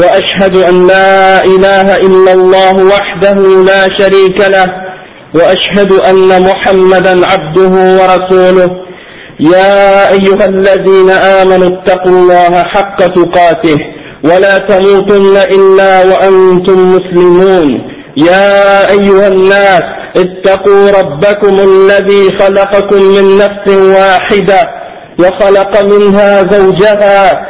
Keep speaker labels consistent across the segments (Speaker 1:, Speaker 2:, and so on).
Speaker 1: وأشهد أن لا إله إلا الله وحده لا شريك له وأشهد أن محمدا عبده ورسوله. يا أيها الذين آمنوا اتقوا الله حق تقاته ولا تموتن إلا وأنتم مسلمون. يا أيها الناس اتقوا ربكم الذي خلقكم من نفس واحدة وخلق منها زوجها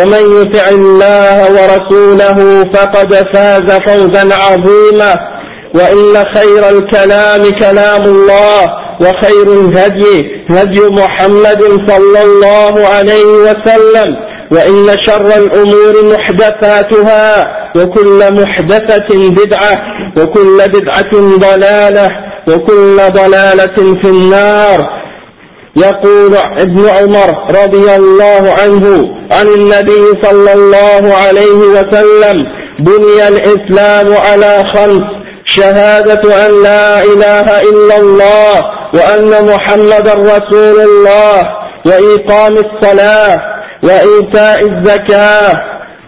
Speaker 1: ومن يطع الله ورسوله فقد فاز فوزا عظيما. وإن خير الكلام كلام الله وخير الهدي هدي محمد صلى الله عليه وسلم. وإن شر الأمور محدثاتها وكل محدثة بدعة وكل بدعة ضلالة وكل ضلالة في النار. يقول ابن عمر رضي الله عنه عن النبي صلى الله عليه وسلم بني الإسلام على خمس شهادة أن لا إله إلا الله وأن محمد رسول الله وإقام الصلاة وإيتاء الزكاة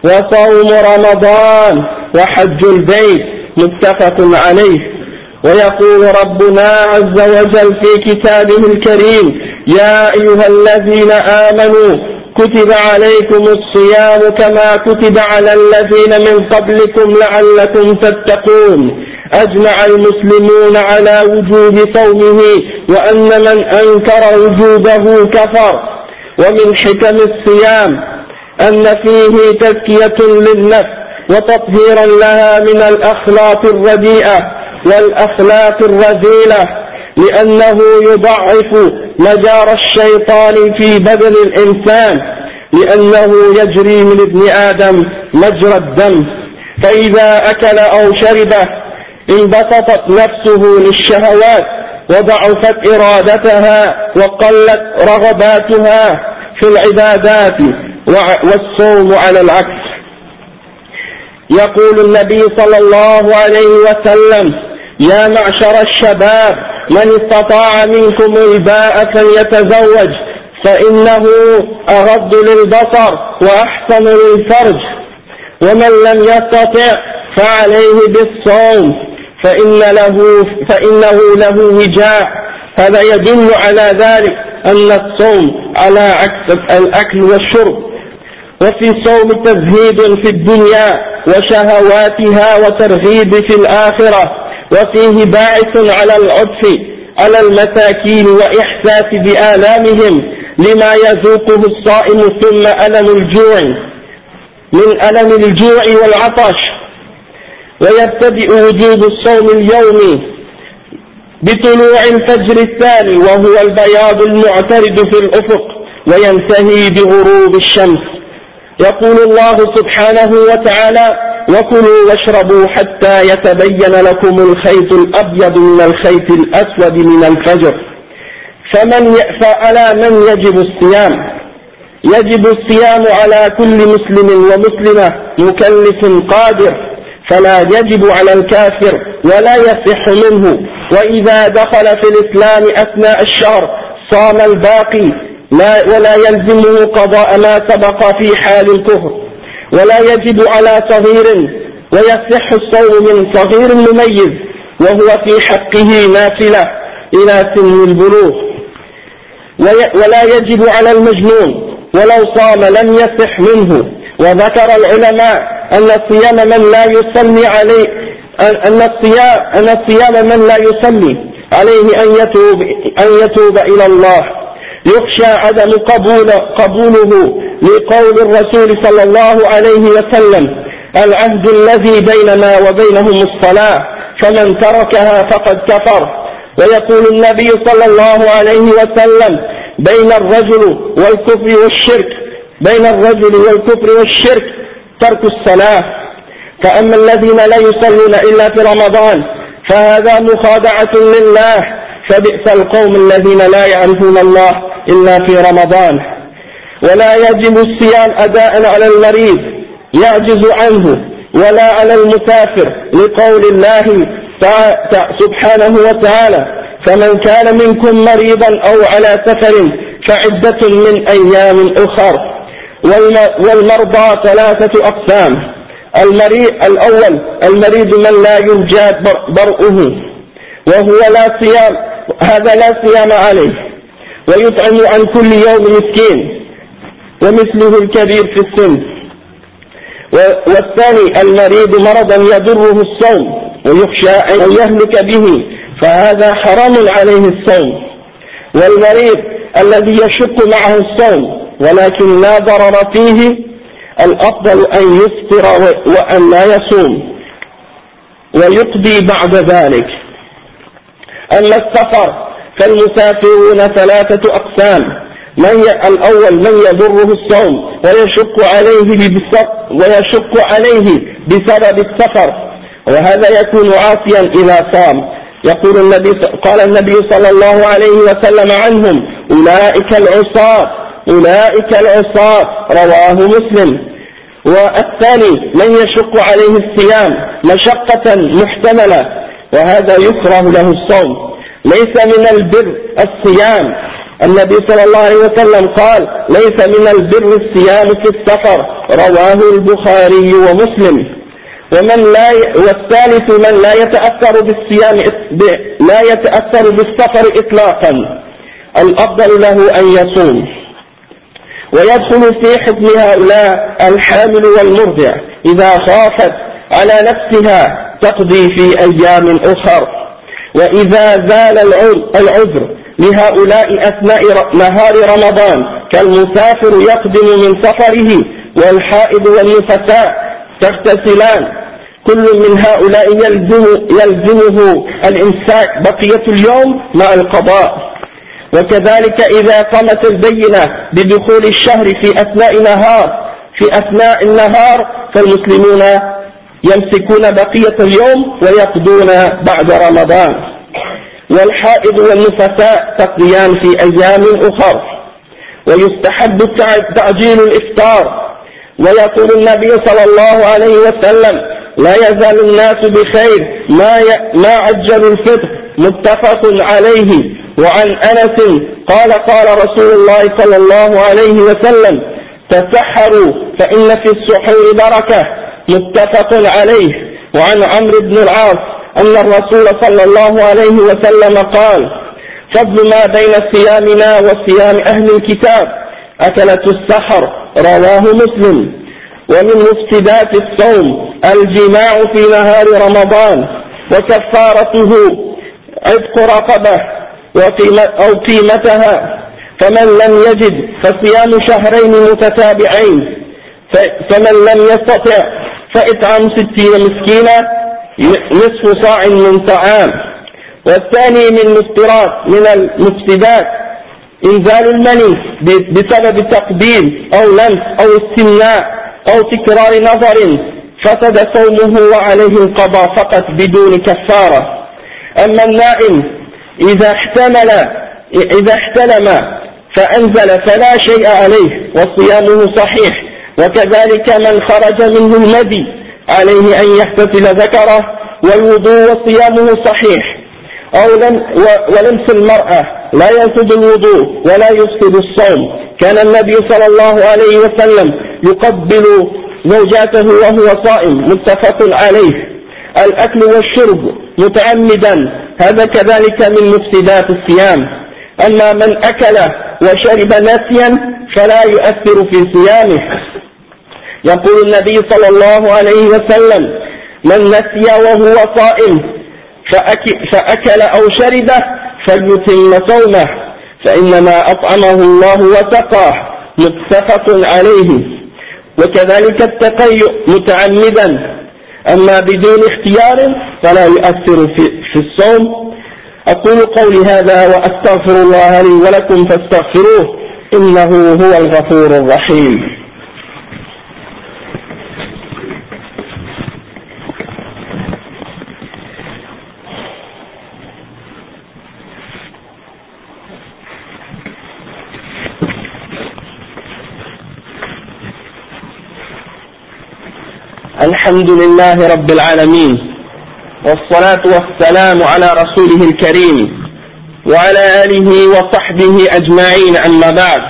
Speaker 1: وصوم رمضان وحج البيت متفق عليه. ويقول ربنا عز وجل في كتابه الكريم يا أيها الذين آمنوا كتب عليكم الصيام كما كتب على الذين من قبلكم لعلكم تتقون. أجمع المسلمون على وجوب صومه وأن من أنكر وجوبه كفر. ومن حكم الصيام أن فيه تزكية للنفس وتطهيرا لها من الأخلاق الرديئة والأخلاق الرذيلة. لأنه يضعف مجار الشيطان في بدن الإنسان لأنه يجري من ابن آدم مجرى الدم. فإذا أكل أو شرب انبسطت نفسه للشهوات وضعفت إرادتها وقلت رغباتها في العبادات والصوم على العكس. يقول النبي صلى الله عليه وسلم يا معشر الشباب من استطاع منكم الباء فليتزوج فإنه أغض للبصر وأحسن للفرج. ومن لم يستطع فعليه بالصوم فإن له فإنه له وجاء هذا يدل على ذلك أن الصوم على عكس الأكل والشرب. وفي الصوم تزهيد في الدنيا وشهواتها وترغيب في الآخرة. وفيه باعث على العطف على المساكين وإحساس بآلامهم لما يذوقه الصائم ثم ألم الجوع من ألم الجوع والعطش. ويبتدئ وجوب الصوم اليومي بطلوع الفجر الثاني وهو البياض المعترض في الأفق وينتهي بغروب الشمس. يقول الله سبحانه وتعالى وكلوا واشربوا حتى يتبين لكم الخيط الأبيض من الخيط الأسود من الفجر. فمن فعلى من يجب الصيام؟ يجب الصيام على كل مسلم ومسلمة مكلف قادر فلا يجب على الكافر ولا يصح منه. وإذا دخل في الإسلام أثناء الشهر صام الباقي لا ولا يلزمه قضاء ما سبق في حال الكفر. ولا يجب على صغير ويصح الصوم من صغير مميز وهو في حقه نافلة إلى سن البلوغ. ولا يجب على المجنون ولو صام لم يصح منه. وذكر العلماء أن صيام من لا يصلي عليه أن الصيام أن صيام من لا يصلي عليه أن يتوب أن يتوب إلى الله. يخشى عدم قبول قبوله لقول الرسول صلى الله عليه وسلم العهد الذي بيننا وبينهم الصلاة فمن تركها فقد كفر. ويقول النبي صلى الله عليه وسلم بين الرجل والكفر والشرك بين الرجل والكفر والشرك ترك الصلاة. فأما الذين لا يصلون إلا في رمضان فهذا مخادعة لله فبئس القوم الذين لا يعرفون الله إلا في رمضان. ولا يجب الصيام أداء على المريض يعجز عنه ولا على المسافر لقول الله سبحانه وتعالى فمن كان منكم مريضا أو على سفر فعدة من أيام أخر. والمرضى ثلاثة أقسام المريض الأول المريض من لا يرجى برؤه وهو لا صيام هذا لا صيام عليه ويطعم عن كل يوم مسكين. ومثله الكبير في السن. والثاني المريض مرضا يضره الصوم ويخشى أن يهلك به فهذا حرام عليه الصوم. والمريض الذي يشق معه الصوم ولكن لا ضرر فيه الأفضل أن يفطر وأن لا يصوم. ويقضي بعد ذلك. أما السفر فالمسافرون ثلاثة أقسام. من ي... الأول من يضره الصوم ويشق عليه ويشق عليه بسبب السفر. وهذا يكون عاصيا إذا صام. يقول النبي قال النبي صلى الله عليه وسلم عنهم أولئك العصاة أولئك العصاة. رواه مسلم. والثاني من يشق عليه الصيام مشقة محتملة وهذا يكره له الصوم. ليس من البر الصيام النبي صلى الله عليه وسلم قال ليس من البر الصيام في السفر. رواه البخاري ومسلم. ومن لا ي... والثالث من لا يتأثر بالصيام لا يتأثر بالسفر إطلاقا. الأفضل له أن يصوم. ويدخل في حكم هؤلاء الحامل والمرضع. إذا خافت على نفسها تقضي في أيام أخر. وإذا زال العذر لهؤلاء أثناء نهار رمضان كالمسافر يقدم من سفره والحائض والنفساء تغتسلان. كل من هؤلاء يلزم يلزمه الإمساك بقية اليوم مع القضاء. وكذلك إذا قامت البينة بدخول الشهر في أثناء نهار في أثناء النهار فالمسلمون يمسكون بقية اليوم ويقضون بعد رمضان. والحائض والنفساء تقضيان في أيام أخر. ويستحب تعجيل الإفطار. ويقول النبي صلى الله عليه وسلم لا يزال الناس بخير ما. ما عجلوا الفطر. متفق عليه. وعن أنس قال قال رسول الله صلى الله عليه وسلم تسحروا فإن في السحور بركة. متفق عليه. وعن عمرو بن العاص أن الرسول صلى الله عليه وسلم قال فضل ما بين صيامنا وصيام أهل الكتاب أكلة السحر رواه مسلم. ومن مفسدات الصوم الجماع في نهار رمضان وكفارته عتق رقبة أو قيمتها. فمن لم يجد فصيام شهرين متتابعين فمن لم يستطع فإطعام ستين مسكينا نصف صاع من طعام والثاني من مفترات من المفسدات إنزال المني بسبب تقبيل أو لمس أو استمناء أو تكرار نظر فسد صومه وعليه القضاء فقط بدون كفارة. أما النائم إذا احتمل إذا احتلم فأنزل فلا شيء عليه وصيامه صحيح وكذلك من خرج منه المدي. عليه أن يحتفل ذكره والوضوء وصيامه صحيح. أو لم ولمس المرأة. لا ينفذ الوضوء ولا يفسد الصوم. كان النبي صلى الله عليه وسلم يقبل زوجاته وهو صائم متفق عليه. الأكل والشرب متعمدا. هذا كذلك من مفسدات الصيام. أما من أكل وشرب ناسيا فلا يؤثر في صيامه. يقول النبي صلى الله عليه وسلم من نسي وهو صائم فأكل أو شرب فليتم صومه فإنما أطعمه الله وسقاه متفق عليه. وكذلك التقيؤ متعمدا. أما بدون اختيار فلا يؤثر في, في الصوم. أقول قولي هذا وأستغفر الله لي ولكم فاستغفروه إنه هو الغفور الرحيم. الحمد لله رب العالمين والصلاة والسلام على رسوله الكريم وعلى آله وصحبه أجمعين أما بعد.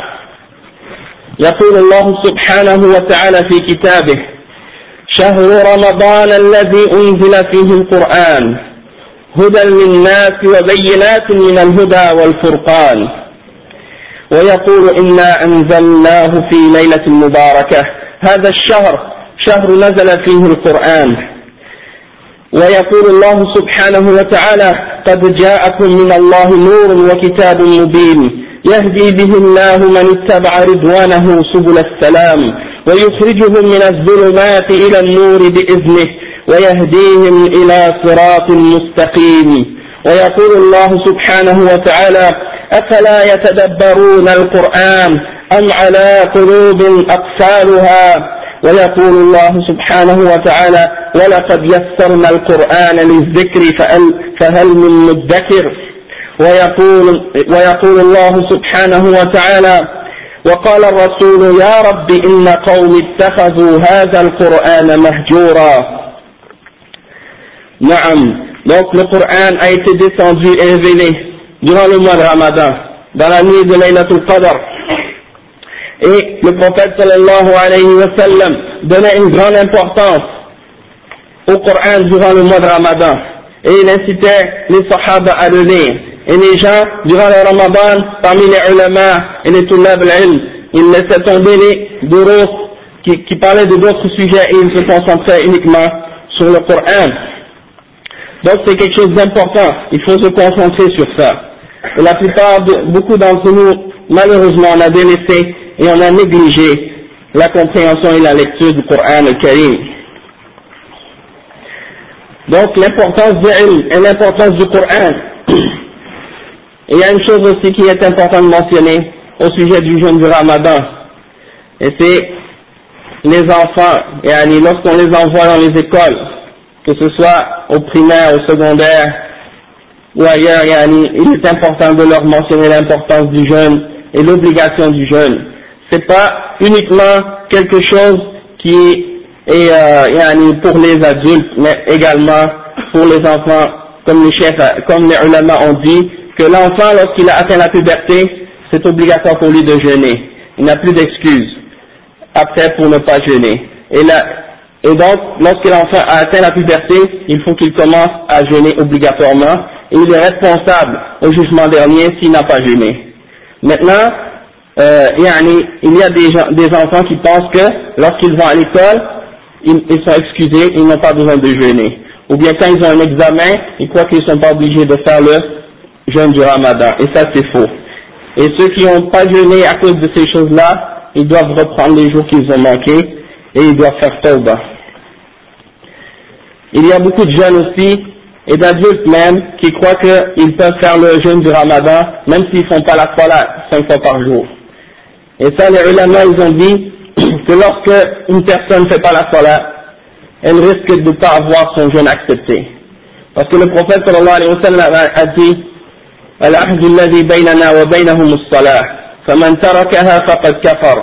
Speaker 1: يقول الله سبحانه وتعالى في كتابه شهر رمضان الذي أنزل فيه القرآن هدى للناس وبينات من الهدى والفرقان. ويقول إنا أنزلناه في ليلة مباركة. هذا الشهر شهر نزل فيه القرآن. ويقول الله سبحانه وتعالى قد جاءكم من الله نور وكتاب مبين. يهدي به الله من اتبع رضوانه سبل السلام. ويخرجهم من الظلمات إلى النور بإذنه. ويهديهم إلى صراط مستقيم. ويقول الله سبحانه وتعالى أفلا يتدبرون القرآن أم على قلوب أقفالها؟ ويقول الله سبحانه وتعالى ولقد يسرنا القرآن للذكر فهل, من مدكر؟ ويقول, ويقول الله سبحانه وتعالى وقال الرسول يا رب إن قوم اتخذوا هذا القرآن مهجورا. نعم. Donc le Coran a été descendu et révélé durant le mois de Ramadan dans la nuit de Laylatul Qadr. Et le prophète sallallahu alayhi wa sallam donnait une grande importance au Coran durant le mois de Ramadan. Et il incitait les sahaba à le lire. Et les gens, durant le Ramadan, parmi les ulama et les tulab al-ilm, ils laissaient tomber les durus qui, qui parlaient de d'autres sujets et ils se concentraient uniquement sur le Coran. Donc c'est quelque chose d'important, il faut se concentrer sur ça. Et la plupart, de, beaucoup d'entre nous, malheureusement, on a délaissé et on a négligé la compréhension et la lecture du Coran al-Karim. Donc l'importance du et l'importance du Coran. il y a une chose aussi qui est importante de mentionner au sujet du jeûne du Ramadan. Et c'est les enfants, et lorsqu'on les envoie dans les écoles, que ce soit au primaire, au secondaire, ou ailleurs, il est important de leur mentionner l'importance du jeûne et l'obligation du jeûne c'est pas uniquement quelque chose qui est euh, pour les adultes, mais également pour les enfants, comme les chefs, comme les ulama ont dit, que l'enfant, lorsqu'il a atteint la puberté, c'est obligatoire pour lui de jeûner. Il n'a plus d'excuses après pour ne pas jeûner. Et, là, et donc, lorsque l'enfant a atteint la puberté, il faut qu'il commence à jeûner obligatoirement, et il est responsable au jugement dernier s'il n'a pas jeûné. Maintenant, euh, il y a des, enfants qui pensent que lorsqu'ils vont à l'école, ils, ils, sont excusés, ils n'ont pas besoin de jeûner. Ou bien quand ils ont un examen, ils croient qu'ils ne sont pas obligés de faire le jeûne du ramadan. Et ça c'est faux. Et ceux qui n'ont pas jeûné à cause de ces choses-là, ils doivent reprendre les jours qu'ils ont manqués et ils doivent faire tawbah. Il y a beaucoup de jeunes aussi, et d'adultes même, qui croient qu'ils peuvent faire le jeûne du ramadan, même s'ils ne font pas la salat cinq fois par jour. Et ça, les ulama, ils ont dit que lorsque une personne ne fait pas la salat, elle risque de ne pas avoir son jeûne accepté. Parce que le prophète sallallahu alayhi wa sallam a dit العهد الذي بيننا وبينهم الصلاة فمن تركها فقد كفر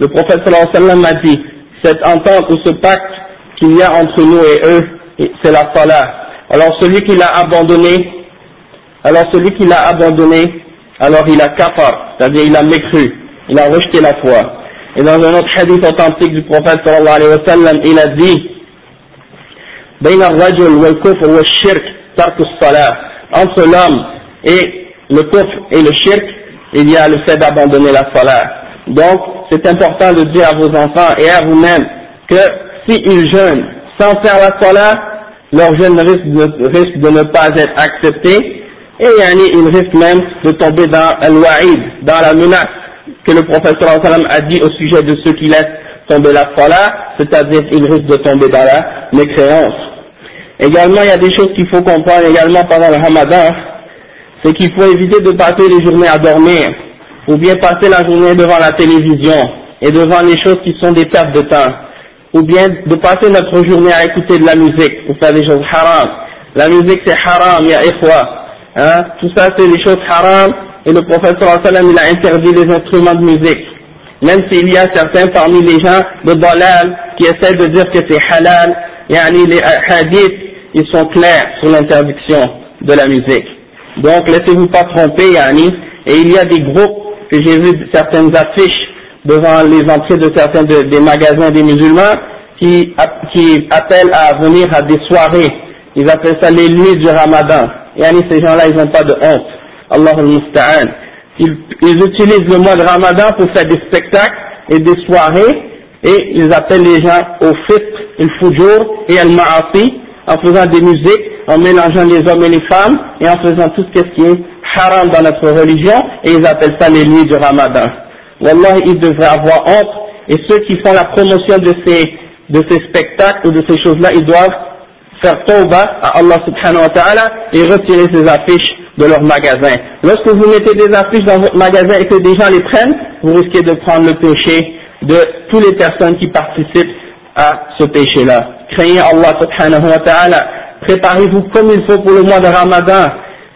Speaker 1: Le prophète sallallahu alayhi wa sallam a dit cette entente ou ce pacte qu'il y a entre nous et eux, c'est la salat. Alors celui qui l'a abandonné, alors celui qui l'a abandonné, alors il a kafar, c'est-à-dire il a mécru il a rejeté la foi. Et dans un autre hadith authentique du prophète sallallahu alayhi wa sallam, il a dit entre l'homme et le kufr et le shirk, il y a le fait d'abandonner la salat. Donc, c'est important de dire à vos enfants et à vous-même que s'ils jeûnent sans faire la salat, leur jeûne risque de, ne pas être accepté Et yani, il risque même de tomber dans al-wa'id, dans la menace que le sallam a dit au sujet de ceux qui laissent tomber la salat, c'est-à-dire il risque de tomber dans la mécréance. Également, il y a des choses qu'il faut comprendre également pendant le ramadan, c'est qu'il faut éviter de passer les journées à dormir, ou bien passer la journée devant la télévision, et devant les choses qui sont des pertes de temps, ou bien de passer notre journée à écouter de la musique, ou faire des choses haram. La musique c'est haram, ya ikhwa. Hein? Tout ça c'est des choses haram, et le prophète sallallahu il a interdit les instruments de musique. Même s'il y a certains parmi les gens de Dalal qui essaient de dire que c'est halal, yani les hadiths, ils sont clairs sur l'interdiction de la musique. Donc laissez-vous pas tromper, yani, et il y a des groupes que j'ai vu certaines affiches devant les entrées de certains des magasins des musulmans qui, qui appellent à venir à des soirées. Ils appellent ça les nuits du ramadan. Et ces gens-là, ils n'ont pas de honte. Allah al ils, utilisent le mois de ramadan pour faire des spectacles et des soirées et ils appellent les gens au fitr, il fujur et al ma'asi en faisant des musiques, en mélangeant les hommes et les femmes et en faisant tout ce qui est haram dans notre religion et ils appellent ça les nuits du ramadan. Wallah, ils devraient avoir honte, et ceux qui font la promotion de ces, de ces spectacles ou de ces choses-là, ils doivent faire tauba à Allah subhanahu wa ta'ala et retirer ces affiches de leur magasin. Lorsque vous mettez des affiches dans votre magasin et que des gens les prennent, vous risquez de prendre le péché de toutes les personnes qui participent à ce péché-là. Craignez Allah subhanahu wa ta'ala. Préparez-vous comme il faut pour le mois de Ramadan.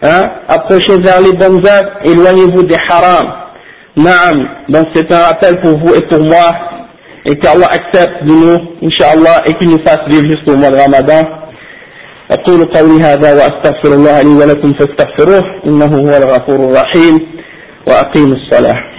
Speaker 1: Hein? Approchez vers les bonnes œuvres, éloignez-vous des harams. Naam, donc c'est un rappel pour vous et pour moi, et qu'Allah accepte de nous, Inch'Allah, et qu'il nous fasse vivre jusqu'au mois de Ramadan. أقول قولي هذا وأستغفر الله لي ولكم فاستغفروه إنه هو الغفور الرحيم وأقيم الصلاة.